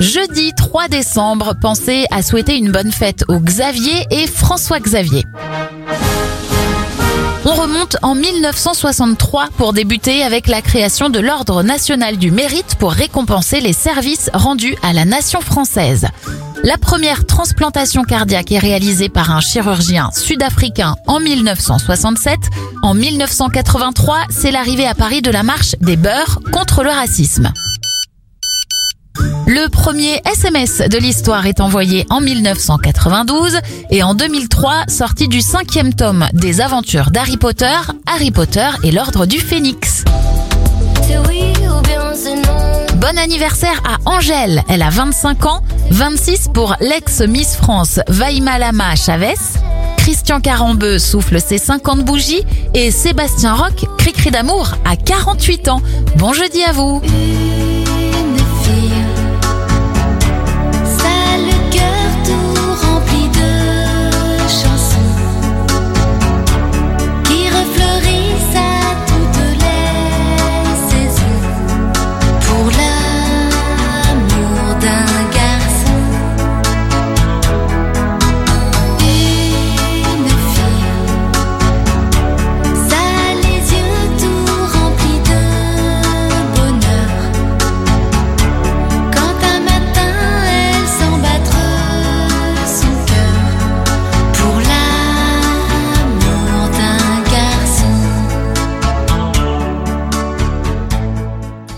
Jeudi 3 décembre, pensez à souhaiter une bonne fête aux Xavier et François Xavier. On remonte en 1963 pour débuter avec la création de l'Ordre national du mérite pour récompenser les services rendus à la nation française. La première transplantation cardiaque est réalisée par un chirurgien sud-africain en 1967. En 1983, c'est l'arrivée à Paris de la marche des beurs contre le racisme. Le premier SMS de l'histoire est envoyé en 1992 et en 2003, sorti du cinquième tome des aventures d'Harry Potter, Harry Potter et l'Ordre du Phénix. Bon anniversaire à Angèle, elle a 25 ans, 26 pour l'ex-Miss France Vaïmalama Chavez. Christian Carambeu souffle ses 50 bougies et Sébastien Roch, cri-cri d'amour, à 48 ans. Bon jeudi à vous